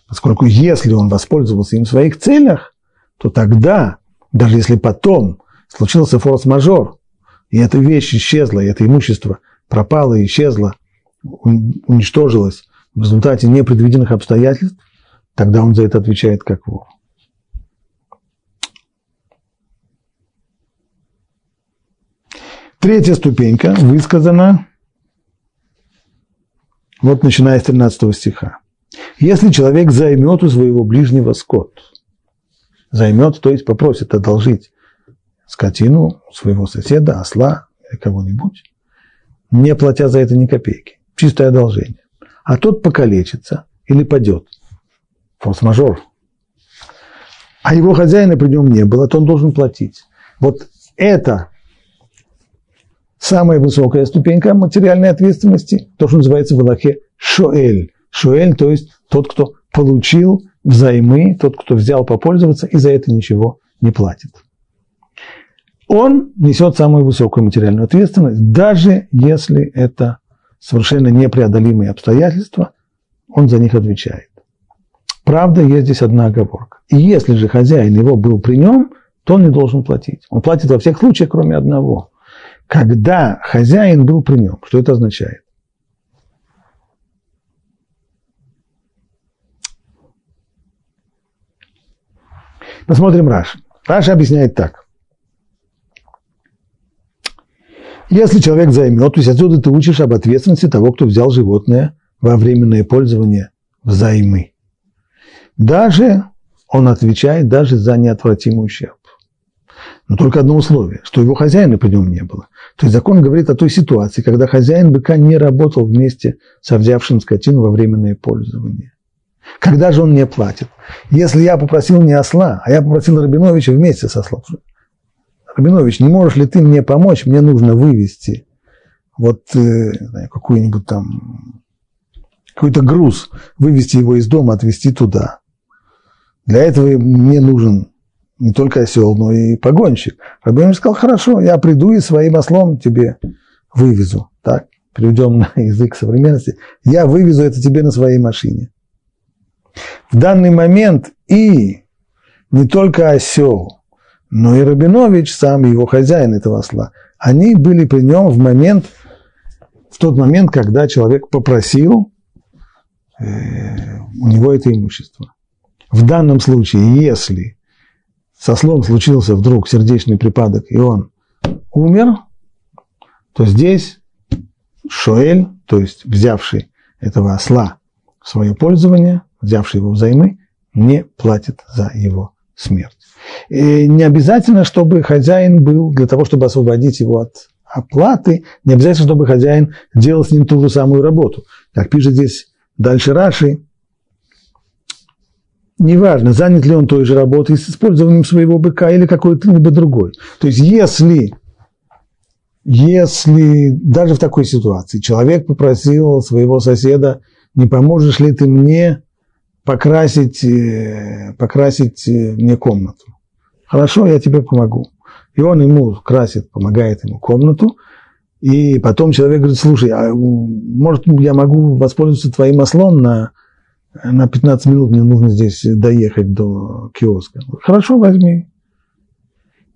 поскольку если он воспользовался им в своих целях, то тогда, даже если потом случился форс-мажор, и эта вещь исчезла, и это имущество пропало исчезло, уничтожилось в результате непредвиденных обстоятельств, тогда он за это отвечает как вор. Третья ступенька высказана вот начиная с 13 стиха. Если человек займет у своего ближнего скот, займет, то есть попросит одолжить скотину своего соседа, осла или кого-нибудь, не платя за это ни копейки, чистое одолжение, а тот покалечится или падет, форс-мажор, а его хозяина при нем не было, то он должен платить. Вот это самая высокая ступенька материальной ответственности, то, что называется в Аллахе шоэль. Шоэль, то есть тот, кто получил взаймы, тот, кто взял попользоваться и за это ничего не платит. Он несет самую высокую материальную ответственность, даже если это совершенно непреодолимые обстоятельства, он за них отвечает. Правда, есть здесь одна оговорка. И если же хозяин его был при нем, то он не должен платить. Он платит во всех случаях, кроме одного. Когда хозяин был при нем. Что это означает? Посмотрим Раш. Раш объясняет так. Если человек займет, то есть отсюда ты учишь об ответственности того, кто взял животное во временное пользование взаймы. Даже, он отвечает даже за неотвратимый ущерб. Но только одно условие, что его хозяина при нем не было. То есть закон говорит о той ситуации, когда хозяин быка не работал вместе со взявшим скотину во временное пользование. Когда же он не платит? Если я попросил не осла, а я попросил Рабиновича вместе со ослом. Рабинович, не можешь ли ты мне помочь? Мне нужно вывести вот э, какой-нибудь там какой-то груз, вывести его из дома, отвезти туда. Для этого мне нужен не только осел, но и погонщик. Рабинович сказал, хорошо, я приду и своим ослом тебе вывезу. Так, переведем на язык современности. Я вывезу это тебе на своей машине. В данный момент и не только осел, но и Рабинович, сам его хозяин этого осла, они были при нем в момент, в тот момент, когда человек попросил э, у него это имущество. В данном случае, если со слом случился вдруг сердечный припадок, и он умер, то здесь Шоэль, то есть взявший этого осла в свое пользование, взявший его взаймы, не платит за его смерть. И не обязательно, чтобы хозяин был для того, чтобы освободить его от оплаты, не обязательно, чтобы хозяин делал с ним ту же самую работу. Как пишет здесь дальше Раши, неважно, занят ли он той же работой с использованием своего быка или какой-то либо другой. То есть, если, если даже в такой ситуации человек попросил своего соседа, не поможешь ли ты мне покрасить, э, покрасить э, мне комнату. Хорошо, я тебе помогу. И он ему красит, помогает ему комнату. И потом человек говорит, слушай, а может я могу воспользоваться твоим ослом на, на 15 минут, мне нужно здесь доехать до киоска. Хорошо, возьми.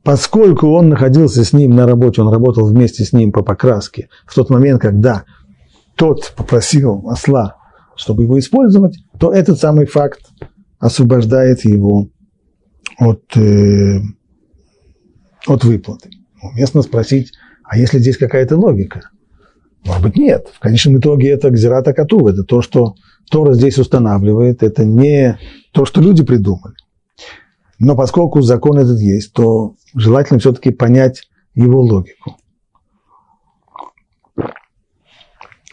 Поскольку он находился с ним на работе, он работал вместе с ним по покраске, в тот момент, когда тот попросил осла чтобы его использовать, то этот самый факт освобождает его от, э, от выплаты. Уместно спросить, а если здесь какая-то логика? Может быть, нет. В конечном итоге это гзирата коту, это то, что Тора здесь устанавливает, это не то, что люди придумали. Но поскольку закон этот есть, то желательно все-таки понять его логику.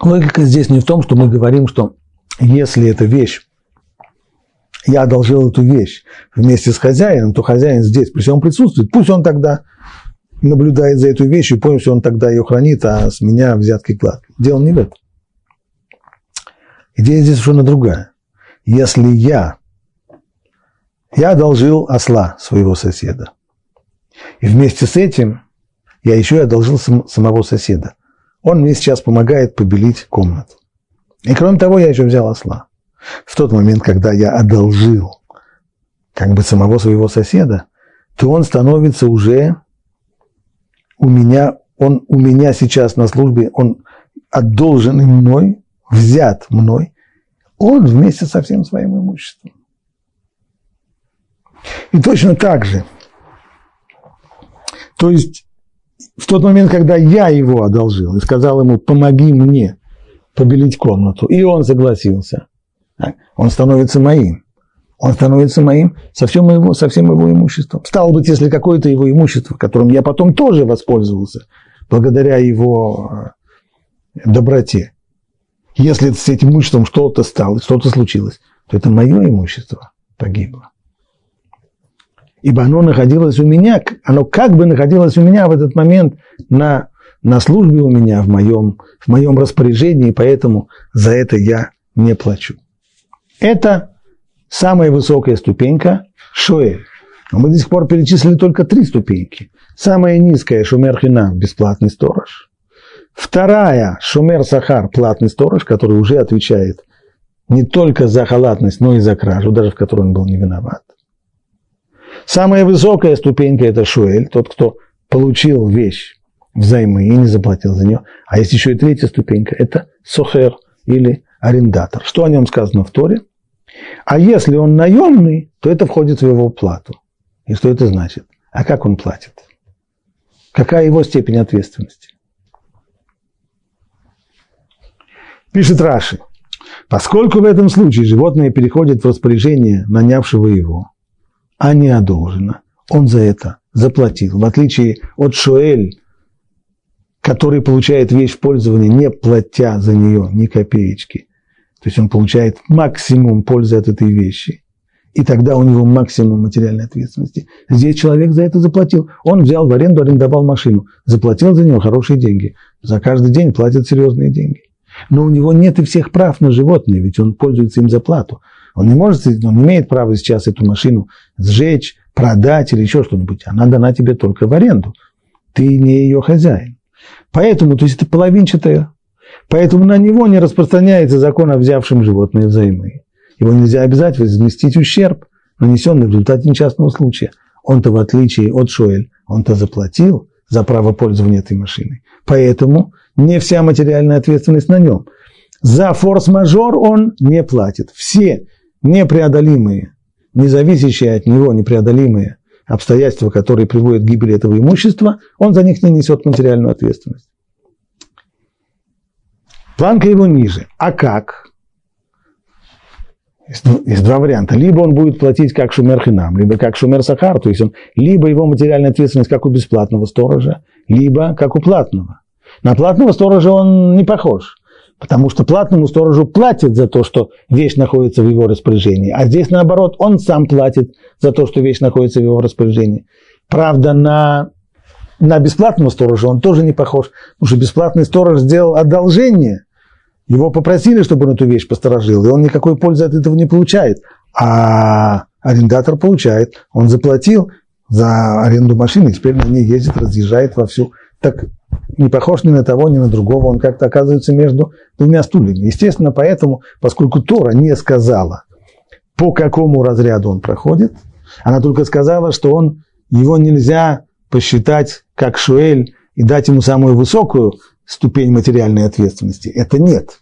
Логика здесь не в том, что мы говорим, что если эта вещь, я одолжил эту вещь вместе с хозяином, то хозяин здесь при всем присутствует, пусть он тогда наблюдает за этой вещью, пусть он тогда ее хранит, а с меня взятки клад. Дело не в этом. Идея здесь совершенно другая. Если я, я одолжил осла своего соседа, и вместе с этим я еще и одолжил самого соседа. Он мне сейчас помогает побелить комнату. И кроме того, я еще взял осла. В тот момент, когда я одолжил как бы самого своего соседа, то он становится уже у меня, он у меня сейчас на службе, он одолженный мной, взят мной, он вместе со всем своим имуществом. И точно так же, то есть в тот момент, когда я его одолжил и сказал ему, помоги мне побелить комнату. И он согласился. Он становится моим. Он становится моим со всем его, со всем его имуществом. Стало быть, если какое-то его имущество, которым я потом тоже воспользовался, благодаря его э, доброте, если с этим имуществом что-то стало, что-то случилось, то это мое имущество погибло. Ибо оно находилось у меня, оно как бы находилось у меня в этот момент на на службе у меня, в моем, в моем распоряжении, поэтому за это я не плачу. Это самая высокая ступенька Шоэль. Но мы до сих пор перечислили только три ступеньки. Самая низкая – Шумер Хинам, бесплатный сторож. Вторая, Шумер Сахар, платный сторож, который уже отвечает не только за халатность, но и за кражу, даже в которой он был не виноват. Самая высокая ступенька – это Шуэль, тот, кто получил вещь взаймы и не заплатил за нее. А есть еще и третья ступенька – это Сохер или арендатор. Что о нем сказано в Торе? А если он наемный, то это входит в его плату. И что это значит? А как он платит? Какая его степень ответственности? Пишет Раши. Поскольку в этом случае животное переходит в распоряжение нанявшего его, а не одолжено, он за это заплатил. В отличие от Шуэль, который получает вещь в пользование, не платя за нее ни копеечки. То есть он получает максимум пользы от этой вещи. И тогда у него максимум материальной ответственности. Здесь человек за это заплатил. Он взял в аренду, арендовал машину. Заплатил за нее хорошие деньги. За каждый день платят серьезные деньги. Но у него нет и всех прав на животные, ведь он пользуется им за плату. Он не может, он имеет права сейчас эту машину сжечь, продать или еще что-нибудь. Она дана тебе только в аренду. Ты не ее хозяин. Поэтому, то есть это половинчатое. Поэтому на него не распространяется закон о взявшем животное взаймы. Его нельзя обязать возместить ущерб, нанесенный в результате несчастного случая. Он-то, в отличие от Шоэль, он-то заплатил за право пользования этой машиной. Поэтому не вся материальная ответственность на нем. За форс-мажор он не платит. Все непреодолимые, независящие от него непреодолимые обстоятельства, которые приводят к гибели этого имущества, он за них не несет материальную ответственность. Планка его ниже. А как? Есть, два варианта. Либо он будет платить как шумер хинам, либо как шумер сахар, то есть он, либо его материальная ответственность как у бесплатного сторожа, либо как у платного. На платного сторожа он не похож, потому что платному сторожу платят за то, что вещь находится в его распоряжении, а здесь наоборот, он сам платит за то, что вещь находится в его распоряжении. Правда, на, на бесплатного сторожа он тоже не похож, потому что бесплатный сторож сделал одолжение, его попросили, чтобы он эту вещь посторожил, и он никакой пользы от этого не получает. А арендатор получает, он заплатил за аренду машины, теперь на ней ездит, разъезжает вовсю. Так не похож ни на того, ни на другого, он как-то оказывается между двумя стульями. Естественно, поэтому, поскольку Тора не сказала, по какому разряду он проходит, она только сказала, что он, его нельзя посчитать как Шуэль и дать ему самую высокую ступень материальной ответственности. Это нет.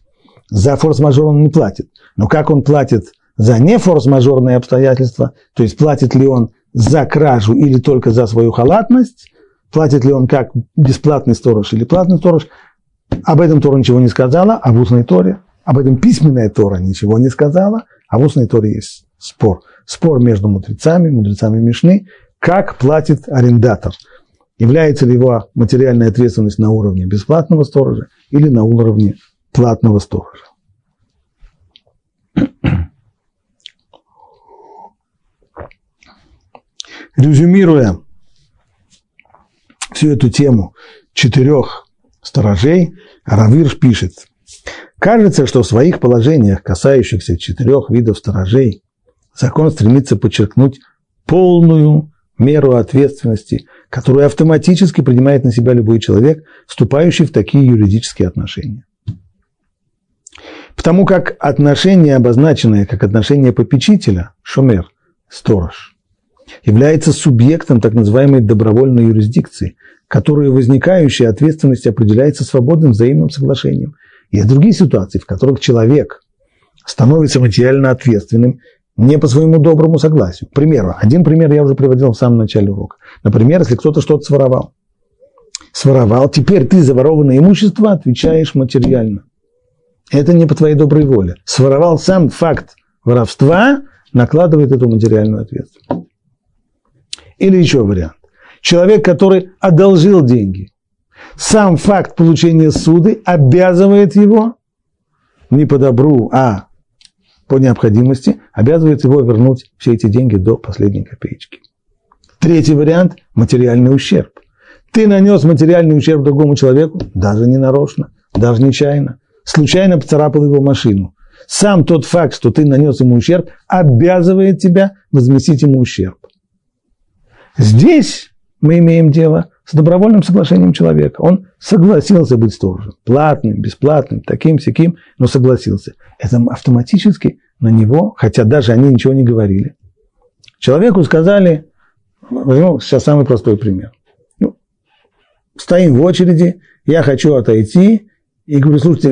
За форс-мажор он не платит. Но как он платит за не форс-мажорные обстоятельства, то есть платит ли он за кражу или только за свою халатность, Платит ли он как бесплатный сторож или платный сторож, об этом Тора ничего не сказала, а в устной Торе, об этом письменная Тора ничего не сказала, а в устной Торе есть спор. Спор между мудрецами, мудрецами Мишны, как платит арендатор. Является ли его материальная ответственность на уровне бесплатного сторожа или на уровне платного сторожа. Резюмируя всю эту тему четырех сторожей, Равирш пишет, кажется, что в своих положениях, касающихся четырех видов сторожей, закон стремится подчеркнуть полную меру ответственности, которую автоматически принимает на себя любой человек, вступающий в такие юридические отношения. Потому как отношение, обозначенное как отношение попечителя, шумер, сторож, является субъектом так называемой добровольной юрисдикции, которая возникающая ответственность определяется свободным взаимным соглашением. Есть другие ситуации, в которых человек становится материально ответственным не по своему доброму согласию. К примеру, один пример я уже приводил в самом начале урока. Например, если кто-то что-то своровал. Своровал, теперь ты за ворованное имущество отвечаешь материально. Это не по твоей доброй воле. Своровал сам факт воровства, накладывает эту материальную ответственность. Или еще вариант. Человек, который одолжил деньги, сам факт получения суды обязывает его не по добру, а по необходимости, обязывает его вернуть все эти деньги до последней копеечки. Третий вариант – материальный ущерб. Ты нанес материальный ущерб другому человеку, даже не нарочно, даже нечаянно. Случайно поцарапал его машину. Сам тот факт, что ты нанес ему ущерб, обязывает тебя возместить ему ущерб. Здесь мы имеем дело с добровольным соглашением человека. Он согласился быть сторожем, платным, бесплатным, таким, всяким, но согласился. Это автоматически на него, хотя даже они ничего не говорили. Человеку сказали, возьмем сейчас самый простой пример. Ну, стоим в очереди, я хочу отойти, и говорю, слушайте,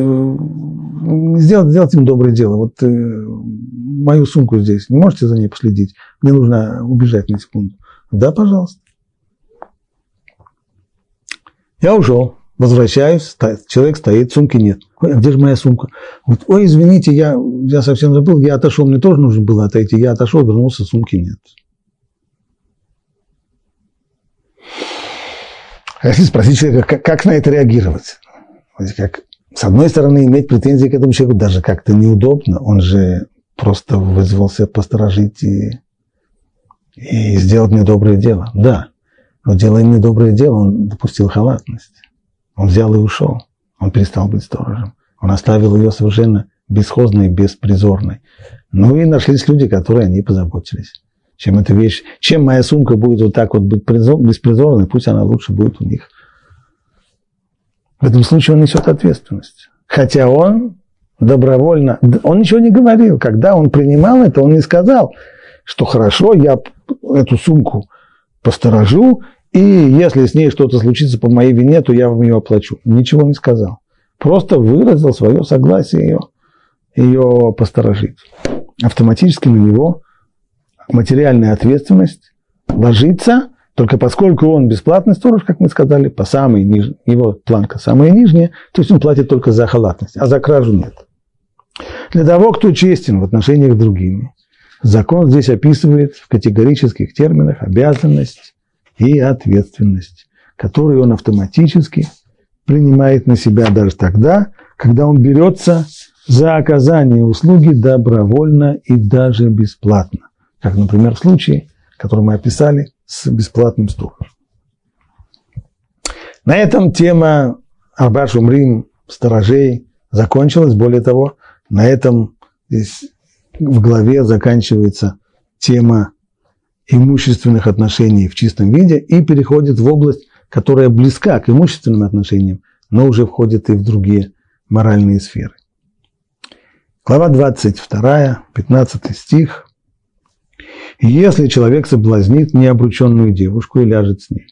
сделайте, сделайте им доброе дело, вот э, мою сумку здесь, не можете за ней последить? Мне нужно убежать на секунду. Да, пожалуйста. Я ушел, возвращаюсь, человек стоит, сумки нет. Ой, а где же моя сумка? Говорит, ой, извините, я, я совсем забыл, я отошел, мне тоже нужно было отойти. Я отошел, вернулся, сумки нет. Если спросить человека, как, как на это реагировать? Как, с одной стороны, иметь претензии к этому человеку даже как-то неудобно. Он же просто вызвался посторожить и, и сделать недоброе дело. Да, но делая недоброе дело, он допустил халатность. Он взял и ушел. Он перестал быть сторожем. Он оставил ее совершенно бесхозной, беспризорной. Ну и нашлись люди, которые о ней позаботились. Чем эта вещь, чем моя сумка будет вот так вот быть беспризорной, пусть она лучше будет у них. В этом случае он несет ответственность. Хотя он добровольно, он ничего не говорил. Когда он принимал это, он не сказал, что хорошо, я эту сумку посторожу, и если с ней что-то случится по моей вине, то я вам ее оплачу. Ничего не сказал. Просто выразил свое согласие ее, ее посторожить. Автоматически на него материальная ответственность ложится, только поскольку он бесплатный сторож, как мы сказали, по самой нижней, его планка самая нижняя, то есть он платит только за халатность, а за кражу нет. Для того, кто честен в отношениях с другими, закон здесь описывает в категорических терминах обязанность и ответственность, которую он автоматически принимает на себя даже тогда, когда он берется за оказание услуги добровольно и даже бесплатно. Как, например, в случае, который мы описали с бесплатным сторожем. На этом тема Арбаш Умрим, сторожей, закончилась. Более того, на этом здесь в главе заканчивается тема имущественных отношений в чистом виде и переходит в область, которая близка к имущественным отношениям, но уже входит и в другие моральные сферы. Глава 22, 15 стих. «Если человек соблазнит необрученную девушку и ляжет с ней,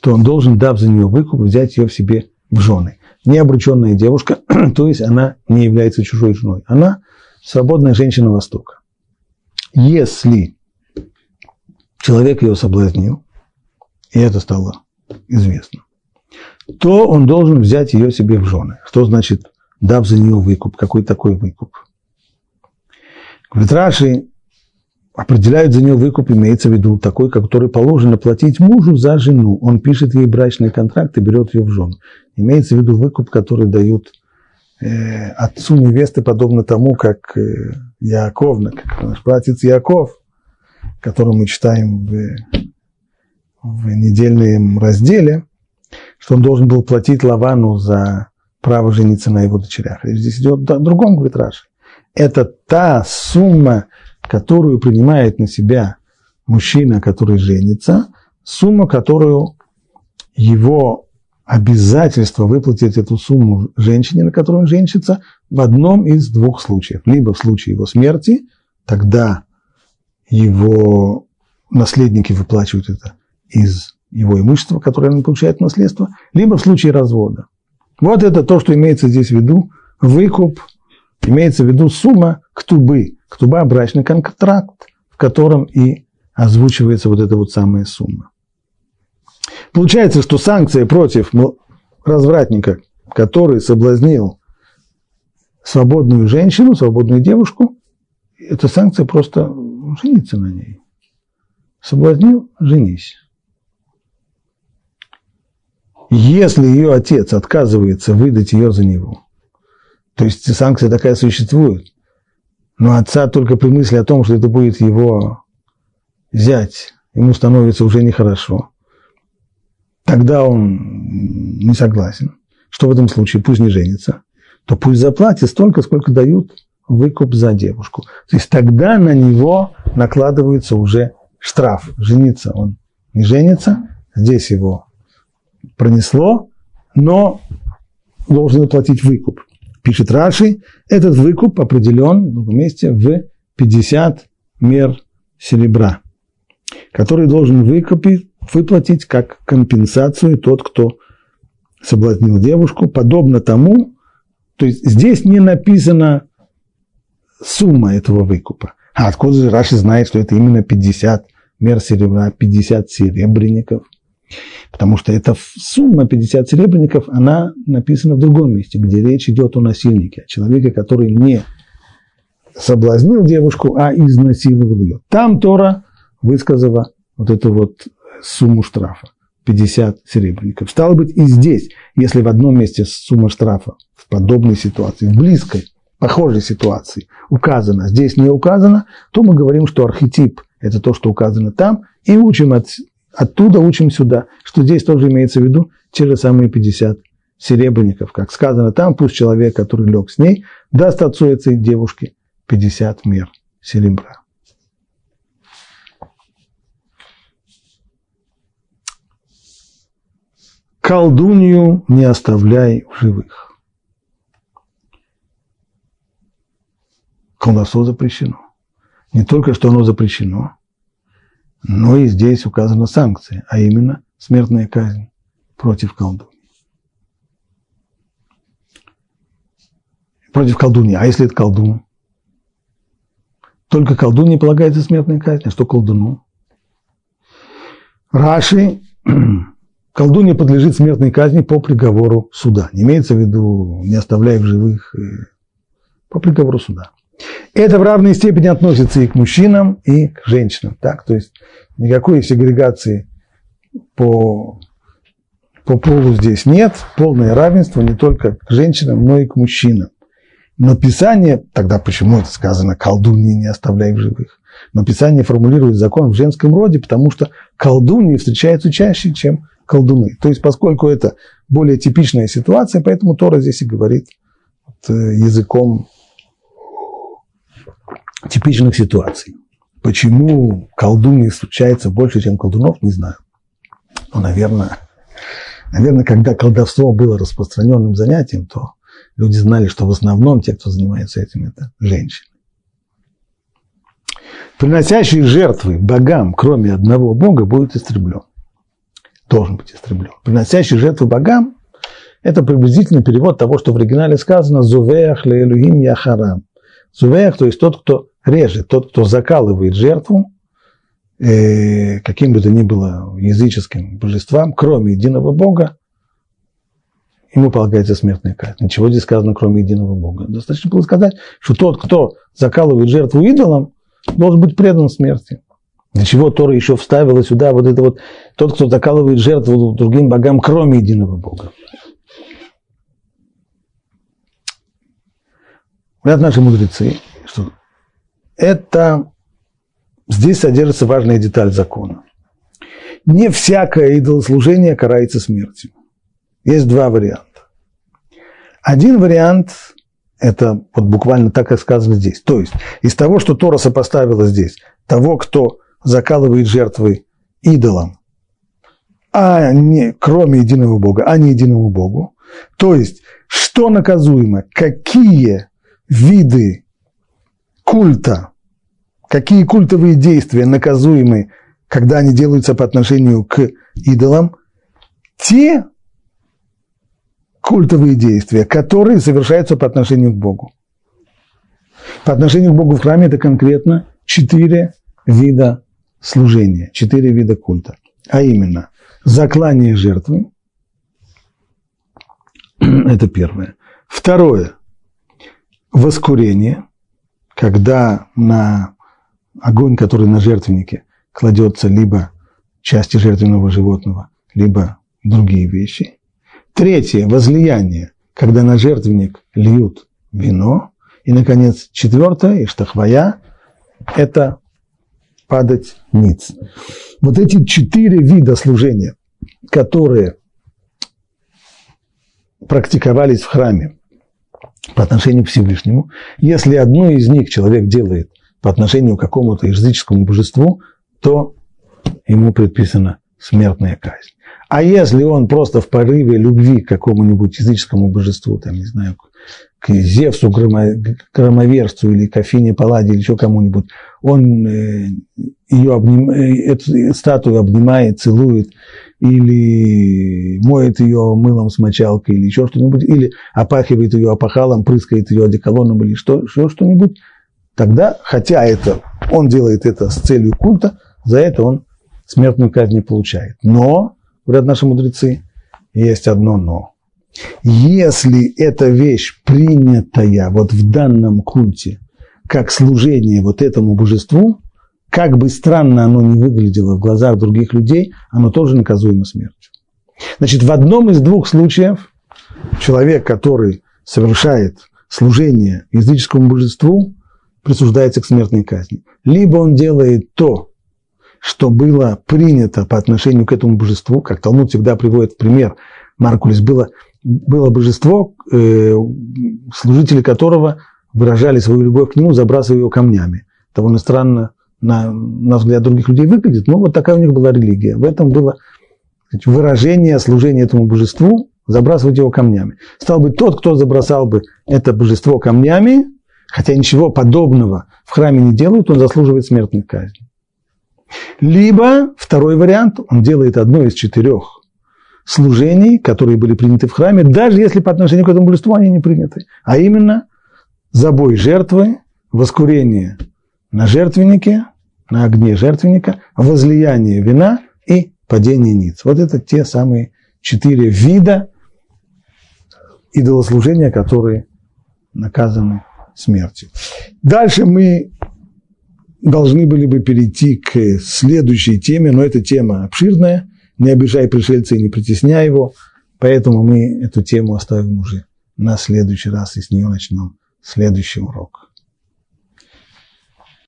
то он должен, дав за нее выкуп, взять ее в себе в жены. Необрученная девушка, то есть она не является чужой женой, она свободная женщина Востока. Если человек ее соблазнил, и это стало известно, то он должен взять ее себе в жены. Что значит, дав за нее выкуп? Какой такой выкуп? Говорит, определяют за нее выкуп, имеется в виду такой, который положено платить мужу за жену. Он пишет ей брачный контракт и берет ее в жену. Имеется в виду выкуп, который дают отцу невесты, подобно тому, как э, Яковна, как наш братец Яков – который мы читаем в, в недельном разделе, что он должен был платить Лавану за право жениться на его дочерях. И здесь идет о другом, говорит Раши. Это та сумма, которую принимает на себя мужчина, который женится, сумма, которую его обязательство выплатить эту сумму женщине, на которой он женится, в одном из двух случаев. Либо в случае его смерти, тогда его наследники выплачивают это из его имущества, которое он получает в наследство, либо в случае развода. Вот это то, что имеется здесь в виду, выкуп, имеется в виду сумма ктубы, ктуба – брачный контракт, в котором и озвучивается вот эта вот самая сумма. Получается, что санкция против развратника, который соблазнил свободную женщину, свободную девушку, эта санкция просто жениться на ней. Соблазнил – женись. Если ее отец отказывается выдать ее за него, то есть санкция такая существует, но отца только при мысли о том, что это будет его зять, ему становится уже нехорошо, тогда он не согласен, что в этом случае пусть не женится, то пусть заплатит столько, сколько дают выкуп за девушку. То есть тогда на него накладывается уже штраф. Жениться он не женится, здесь его пронесло, но должен заплатить выкуп. Пишет Раши, этот выкуп определен в другом месте в 50 мер серебра, который должен выкупить, выплатить как компенсацию тот, кто соблазнил девушку, подобно тому, то есть здесь не написана сумма этого выкупа. А откуда же Раши знает, что это именно 50 мер серебра, 50 серебряников? Потому что эта сумма 50 серебряников, она написана в другом месте, где речь идет о насильнике, о человеке, который не соблазнил девушку, а изнасиловал ее. Там Тора высказала вот эту вот сумму штрафа. 50 серебряников. Стало быть, и здесь, если в одном месте сумма штрафа в подобной ситуации, в близкой, похожей ситуации указана, здесь не указано, то мы говорим, что архетип – это то, что указано там, и учим от, оттуда, учим сюда, что здесь тоже имеется в виду те же самые 50 серебряников. Как сказано там, пусть человек, который лег с ней, даст отцу этой девушке 50 мер серебра. Колдунью не оставляй в живых. Колдовство запрещено. Не только что оно запрещено, но и здесь указана санкция, а именно смертная казнь против колдуньи. Против колдуньи. А если это колдун? Только колдунье полагается смертная казнь, а что колдуну? Раши колдунья подлежит смертной казни по приговору суда. Не имеется в виду, не оставляя в живых, э, по приговору суда. Это в равной степени относится и к мужчинам, и к женщинам. Так? То есть никакой сегрегации по, по полу здесь нет. Полное равенство не только к женщинам, но и к мужчинам. Но Писание, тогда почему это сказано, колдуньи не оставляй в живых? Но Писание формулирует закон в женском роде, потому что колдуньи встречаются чаще, чем колдуны. То есть, поскольку это более типичная ситуация, поэтому Тора здесь и говорит вот, э, языком типичных ситуаций. Почему колдуньи случается больше, чем колдунов, не знаю. Но, наверное, наверное, когда колдовство было распространенным занятием, то люди знали, что в основном те, кто занимается этим, это женщины. Приносящий жертвы богам, кроме одного бога, будет истреблен должен быть истреблен. Приносящий жертву богам – это приблизительный перевод того, что в оригинале сказано «зувеях леэлюгим яхарам». Зувеях, то есть тот, кто режет, тот, кто закалывает жертву, э, каким бы то ни было языческим божествам, кроме единого Бога, ему полагается смертная казнь. Ничего здесь сказано, кроме единого Бога. Достаточно было сказать, что тот, кто закалывает жертву идолом, должен быть предан смерти. Для чего Тора еще вставила сюда вот это вот тот, кто закалывает жертву другим богам, кроме единого Бога. Говорят наши мудрецы, что это здесь содержится важная деталь закона. Не всякое идолослужение карается смертью. Есть два варианта. Один вариант – это вот буквально так, как сказано здесь. То есть из того, что Тора сопоставила здесь, того, кто закалывает жертвы идолам, а не, кроме единого Бога, а не единому Богу. То есть, что наказуемо, какие виды культа, какие культовые действия наказуемы, когда они делаются по отношению к идолам, те культовые действия, которые совершаются по отношению к Богу. По отношению к Богу в храме это конкретно четыре вида служения, четыре вида культа. А именно, заклание жертвы, это первое. Второе, воскурение, когда на огонь, который на жертвеннике, кладется либо части жертвенного животного, либо другие вещи. Третье, возлияние, когда на жертвенник льют вино. И, наконец, четвертое, иштахвая, это падать ниц. Вот эти четыре вида служения, которые практиковались в храме по отношению к Всевышнему, если одно из них человек делает по отношению к какому-то языческому божеству, то ему предписана смертная казнь. А если он просто в порыве любви к какому-нибудь языческому божеству, там, не знаю, Зевсу, громоверцу или к Афине Палладе или еще кому-нибудь, он э, ее обним, э, эту статую обнимает, целует, или моет ее мылом с мочалкой, или еще что-нибудь, или опахивает ее опахалом, прыскает ее одеколоном, или что, еще что-нибудь, тогда, хотя это, он делает это с целью культа, за это он смертную казнь не получает. Но, говорят наши мудрецы, есть одно но. Если эта вещь принятая вот в данном культе как служение вот этому божеству, как бы странно оно ни выглядело в глазах других людей, оно тоже наказуемо смертью. Значит, в одном из двух случаев человек, который совершает служение языческому божеству, присуждается к смертной казни. Либо он делает то, что было принято по отношению к этому божеству, как Талмуд всегда приводит в пример, Маркулис, было было божество, э, служители которого выражали свою любовь к нему, забрасывая его камнями. Довольно странно, на, на взгляд других людей выглядит, но вот такая у них была религия. В этом было выражение служения этому божеству, забрасывать его камнями. Стал бы тот, кто забросал бы это божество камнями, хотя ничего подобного в храме не делают, он заслуживает смертной казни. Либо второй вариант, он делает одно из четырех служений, которые были приняты в храме, даже если по отношению к этому божеству они не приняты. А именно забой жертвы, воскурение на жертвеннике, на огне жертвенника, возлияние вина и падение ниц. Вот это те самые четыре вида идолослужения, которые наказаны смертью. Дальше мы должны были бы перейти к следующей теме, но эта тема обширная – не обижай пришельца и не притесняй его. Поэтому мы эту тему оставим уже на следующий раз и с нее начнем следующий урок.